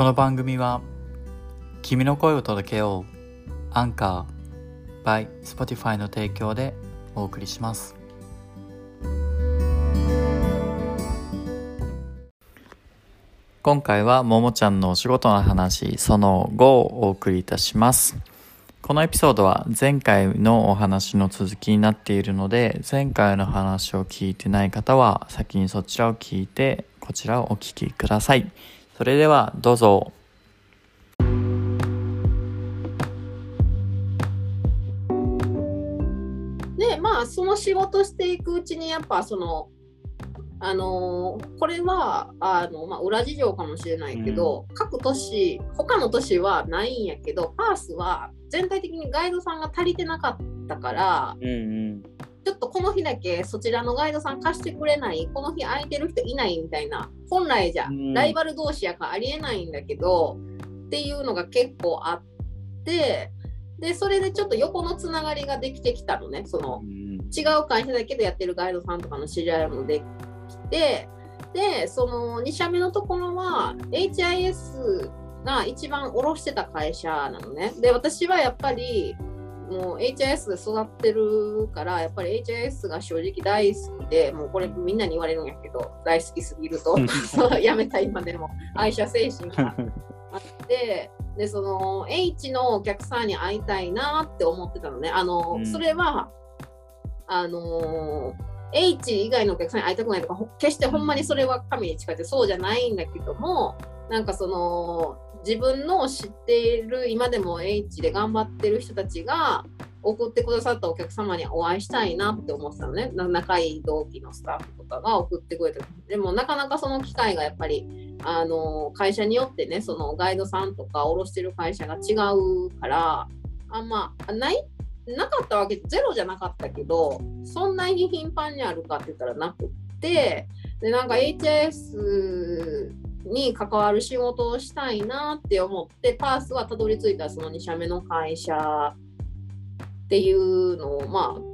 この番組は君の声を届けようアンカー by Spotify の提供でお送りします。今回はももちゃんのお仕事の話その後をお送りいたします。このエピソードは前回のお話の続きになっているので前回の話を聞いてない方は先にそちらを聞いてこちらをお聞きください。それではどうぞ。でまあその仕事していくうちにやっぱそのあのーこれはあの、まあ、裏事情かもしれないけど、各都市他の都市はないんやけどパースは全体的にガイドさんが足りてなかったからうんうんちょっとこの日だけそちらのガイドさん貸してくれない？この日空いてる人いない？みたいな。本来じゃうん。ライバル同士やからありえないんだけど、っていうのが結構あってでそれでちょっと横のつながりができてきたのね。その違う会社だけでやってるガイドさんとかの知り合いもできてでその2社目のところは HIS が一番卸してた会社なのね。で私はやっぱりもう HIS で育ってるからやっぱり HIS が正直大好きでもうこれみんなに言われるんやけど大好きすぎると。やめた今でも。愛車精神が。あってでその H のお客さんに会いたいなって思ってたのね。あの、うん。それはあの H 以外のお客さんに会いたくないとかほ決してほんまにそれは神に近いってそうじゃないんだけどもなんかその自分の知っている今でも H で頑張ってる人たちが送ってくださったお客様にお会いしたいなって思ってたのね。仲いい同期のスタッフとかが送ってくれてでもなかなかその機会がやっぱりあの会社によってねそのガイドさんとか卸してる会社が違うからあんまないなかったわけゼロじゃなかったけどそんなに頻繁にあるかって言ったらなくってでなんか HS に関わる仕事をしたいなって思ってパースはたどり着いたその2社目の会社っていうのをまあ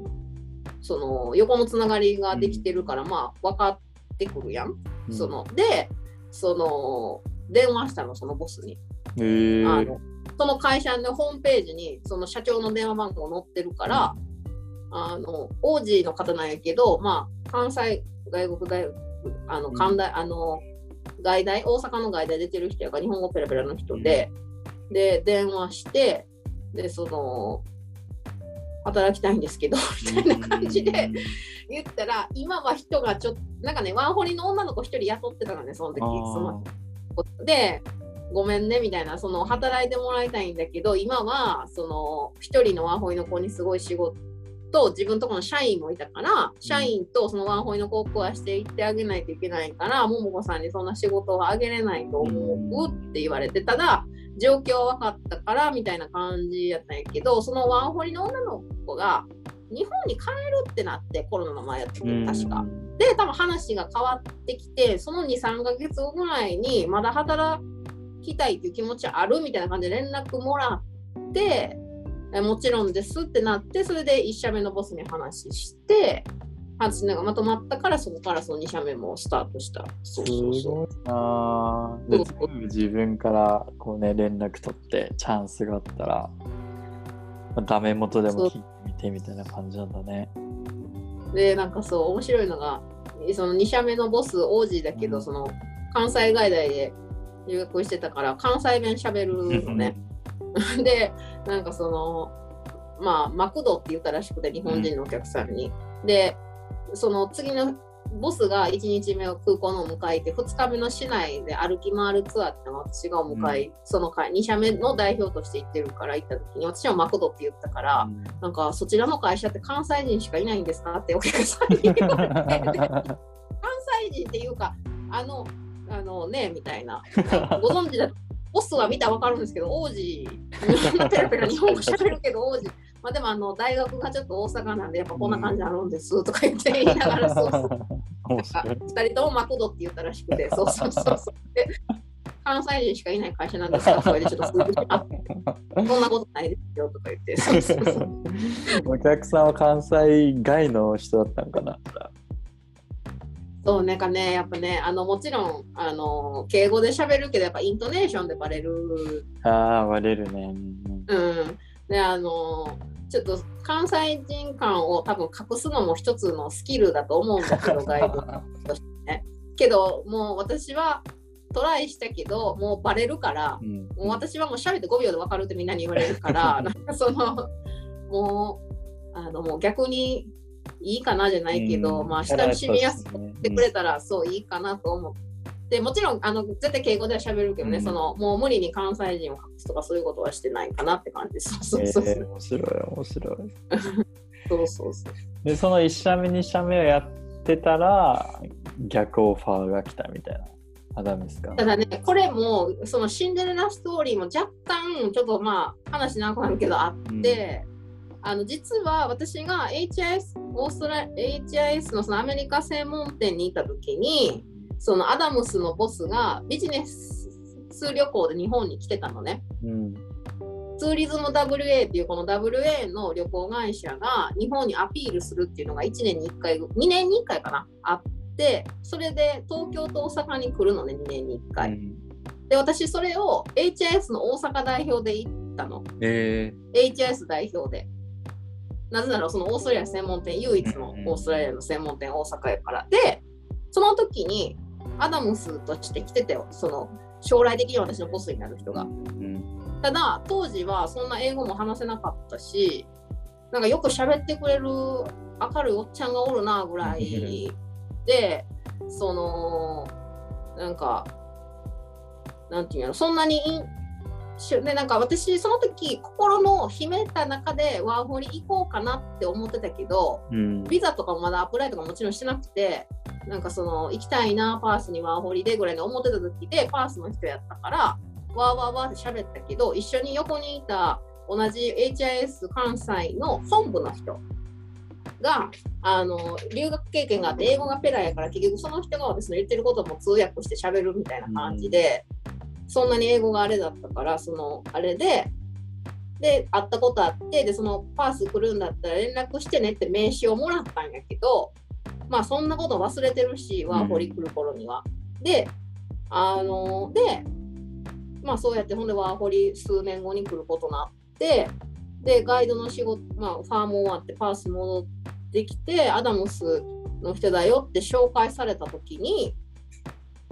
その横のつながりができてるから、まあ分かってくるやん。そのでその電話したのそのボスに。あのその会社のホームページにその社長の電話番号載ってるから、あの王子の方なんやけど、まあ、関西外国大学あの関大、あの外大大阪の外大出てる人やから日本語ペラペラの人で、で電話してでその働きたいんですけど みたいな感じで言ったら今は人がちょっとなんかねワンホリの女の子一人雇ってたのねその時そのでごめんねみたいなその働いてもらいたいんだけど今はその一人のワンホイの子にすごい仕事自分とこの社員もいたから社員とそのワンホイの子を食わしていってあげないといけないからももこさんにそんな仕事をあげれないと思うって言われてただ状況は分かったからみたいな感じやったんやけどそのワンホリの女の子が日本に帰るってなってコロナの前やった時確か。で多分話が変わってきてその23ヶ月後ぐらいにまだ働きたいっていう気持ちあるみたいな感じで連絡もらってえもちろんですってなってそれで1社目のボスに話して話がまとまったからそこからその2社目もスタートした。そうすそう。そごいなぁで自分からこうね連絡取ってチャンスがあったら画面元でも聞いてみてみたいな感じなんだね。うでなんかそう面白いのがその2社目のボス王子だけど、うん。その関西外大で留学してたから関西弁しゃべるのね、でなんかそのまあマクドって言ったらしくて日本人のお客さんに、でその次のボスが1日目を空港の迎えて2日目の市内で歩き回るツアーってのを私がお迎え、その会2社目の代表として行ってるから行った時に私はマクドって言ったから、なんかそちらの会社って関西人しかいないんですかってお客さんに言われて。関西人っていうかあのあのねみたいな。ご存知だとボスは見たら分かるんですけど王子。ペラペラ日本語しゃべるけど王子。まあでもあの大学がちょっと大阪なんでやっぱこんな感じあるんですとか言って言いながらそうそう面白い。2人ともマクドって言ったらしくてそうそうそうそう。で関西人しかいない会社なんですかそれでちょっと数字あそんなことないですよとか言って。そうそうそう。お客さんは関西外の人だったのかなそうなんかねやっぱねあのもちろんあの敬語で喋るけどやっぱイントネーションでバレるああ、割れるね。うんであのちょっと関西人感を多分隠すのも一つのスキルだと思うんだけどガイドとしてねけどもう私はトライしたけどもうバレるからうん。もう私はもう喋って5秒で分かるってみんなに言われるから なんかそのもうあのもう逆にいいかなじゃないけど、うん。まあ親しみやすくてくれたらそういいかなと思って。もちろんあの絶対敬語では喋るけどね、うん。そのもう無理に関西人を隠すとかそういうことはしてないかなって感じです。そうそうそう。えー面白い、面白い。そうそうそう。で、その1社目、2社目をやってたら、逆オファーが来たみたいな。あ、ダメですか？ただねこれもそのシンデレラストーリーも若干ちょっとまあ話長くなるけどあって、あの実は私が HIS オーストラ HIS のそのアメリカ専門店にいた時にそのアダムスのボスがビジネス旅行で日本に来てたのね。うん。ツーリズム WA っていうこの WA の旅行会社が日本にアピールするっていうのが1年に1回、2年に1回かな、あって、それで東京と大阪に来るのね、2年に1回。うんで、私それを HIS の大阪代表で行ったの。え HIS 代表で。なぜならそのオーストラリア専門店、唯一のオーストラリアの専門店、大阪やから。で、その時にアダムスとして来ててよ、その将来的に私のボスになる人が。ただ当時はそんな英語も話せなかったしなんかよく喋ってくれる明るいおっちゃんがおるなぐらいでそのなんかなんていうのそんなにいしでなんか私その時心の秘めた中でワーホリ行こうかなって思ってたけどうん。ビザとかもまだアプライとかもちろんしてなくてなんかその行きたいなパースにワーホリでぐらいに思ってた時でパースの人やったからわーわーわーって喋ったけど一緒に横にいた同じ HIS 関西の本部の人があの留学経験があって英語がペラやから結局その人が私の言ってることも通訳して喋るみたいな感じで、そんなに英語があれだったからそのあれでで会ったことあってでそのパース来るんだったら連絡してねって名刺をもらったんやけどまあそんなこと忘れてるしワーホリ来る頃には。であのでまあそうやってほんでワーホリ数年後に来ることになってでガイドの仕事、まあ、ファーム終わってパース戻ってきてアダムスの人だよって紹介された時に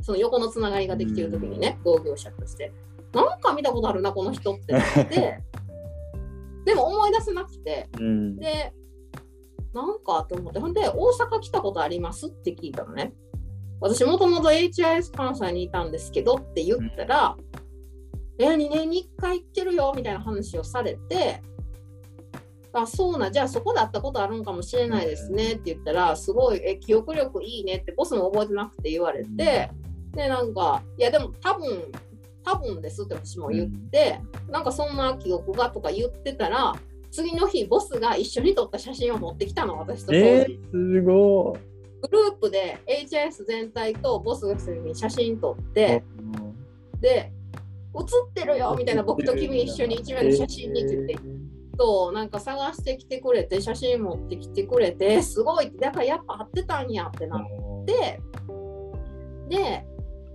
その横のつながりができてる時にね同業者として。なんか見たことあるなこの人って。なってでも思い出せなくて。うん。でなんかと思って。ほんで大阪来たことありますって聞いたのね。私もともと HIS 関西にいたんですけどって言ったら、え2年に1回行ってるよみたいな話をされてあそうなじゃあそこで会ったことあるんかもしれないですねって言ったらすごいえ記憶力いいねってボスも覚えてなくて言われてでなんかいやでも多分多分ですって私も言って、なんかそんな記憶がとか言ってたら次の日ボスが一緒に撮った写真を持ってきたの私とえー、すごい。グループで HIS 全体とボスが一緒に写真撮って、で写ってるよみたいな僕と君一緒に一枚の写真にって言って、となんか探してきてくれて写真持ってきてくれてすごいだからやっぱ会ってたんやってなってで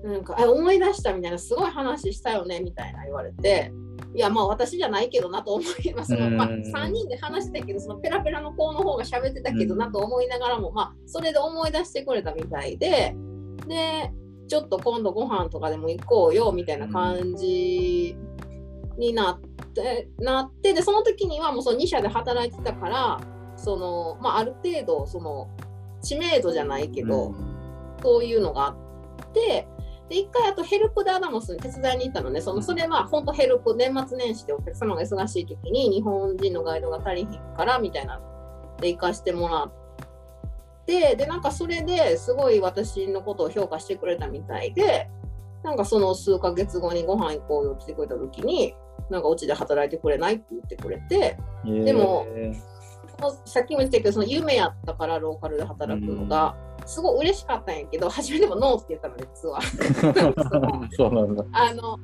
なんかあ思い出したみたいなすごい話したよねみたいな言われていやまあ私じゃないけどなと思います、まあ、まあうん3人で話してたけどそのペラペラの子の方が喋ってたけどなと思いながらも、まあそれで思い出してくれたみたいででちょっと今度ご飯とかでも行こうよみたいな感じになって、なってでその時にはもうその2社で働いてたからその、まあ、ある程度その知名度じゃないけど、そういうのがあって、で、一回あとヘルプでアダモスに手伝いに行ったのね、そのそれは本当ヘルプ、年末年始でお客様が忙しい時に日本人のガイドが足りひんからみたいなで行かしてもらって、で、なんかそれですごい私のことを評価してくれたみたいで、なんかその数ヶ月後にご飯行こうよって来てくれた時に、なんかうちで働いてくれないって言ってくれて、でもさっきも言ったけど、その夢やったからローカルで働くのが、すごい嬉しかったんやけど、初めてもノーって言ったの、実は。そうなんだ。あの、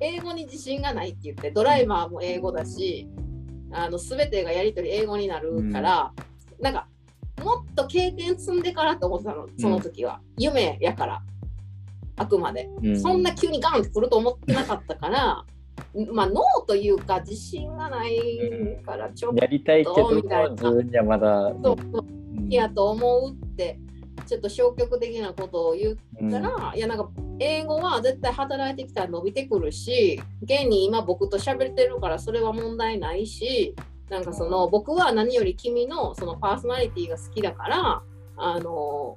英語に自信がないって言って、ドライバーも英語だし、あの全てがやり取り英語になるから、なんか、もっと経験積んでからと思ってたのその時は、夢やから。あくまで、うん。そんな急にガンってくると思ってなかったからまあノーというか自信がないからちょっとやりたいけどみたいな。自分にはまだ、そうう。んやと思うってちょっと消極的なことを言ったら、いやなんか英語は絶対働いてきたら伸びてくるし現に今僕と喋ってるからそれは問題ないしなんかその僕は何より君のそのパーソナリティが好きだからあの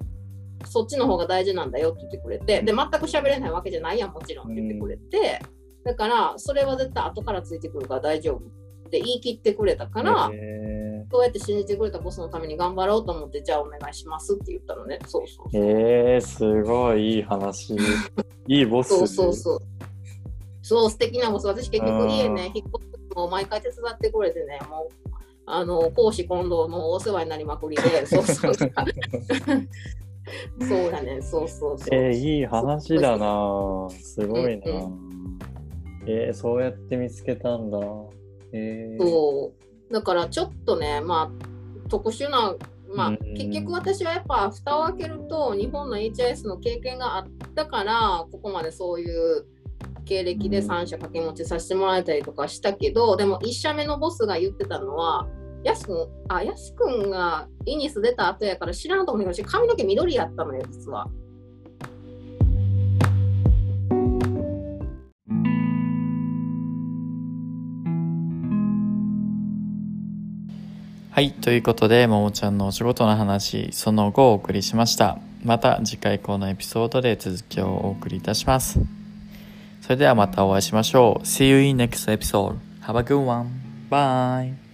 そっちの方が大事なんだよって言ってくれてで全く喋れないわけじゃないやんもちろんって言ってくれて、だからそれは絶対後からついてくるから大丈夫って言い切ってくれたから、へそうやって信じてくれたボスのために頑張ろうと思って、じゃあお願いしますって言ったのね。そうそうーそう。えー、すごいいい話。いいボス。そうそうそう。そう、素敵なボス。私結局うん家ね、引っ越すのを毎回手伝ってくれてね、もう、あの、講師今度のお世話になりまくりで、そうそう。そうだね、そうそうそう。えー、いい話だなすごいな、うんえー、そうやって見つけたんだ。えー、そう。だからちょっとね、まあ、特殊な、まあうん、結局私はやっぱ蓋を開けると、日本の HIS の経験があったから、ここまでそういう経歴で3社掛け持ちさせてもらえたりとかしたけど、でも1社目のボスが言ってたのは、やすくん、あ、やすくんがイニス出た後やから知らんと思うけど、髪の毛緑やったのよ、実は。はい。ということで、ももちゃんのお仕事の話、その後お送りしました。また次回このエピソードで続きをお送りいたします。それではまたお会いしましょう。See you in next episode. Have a good one. Bye.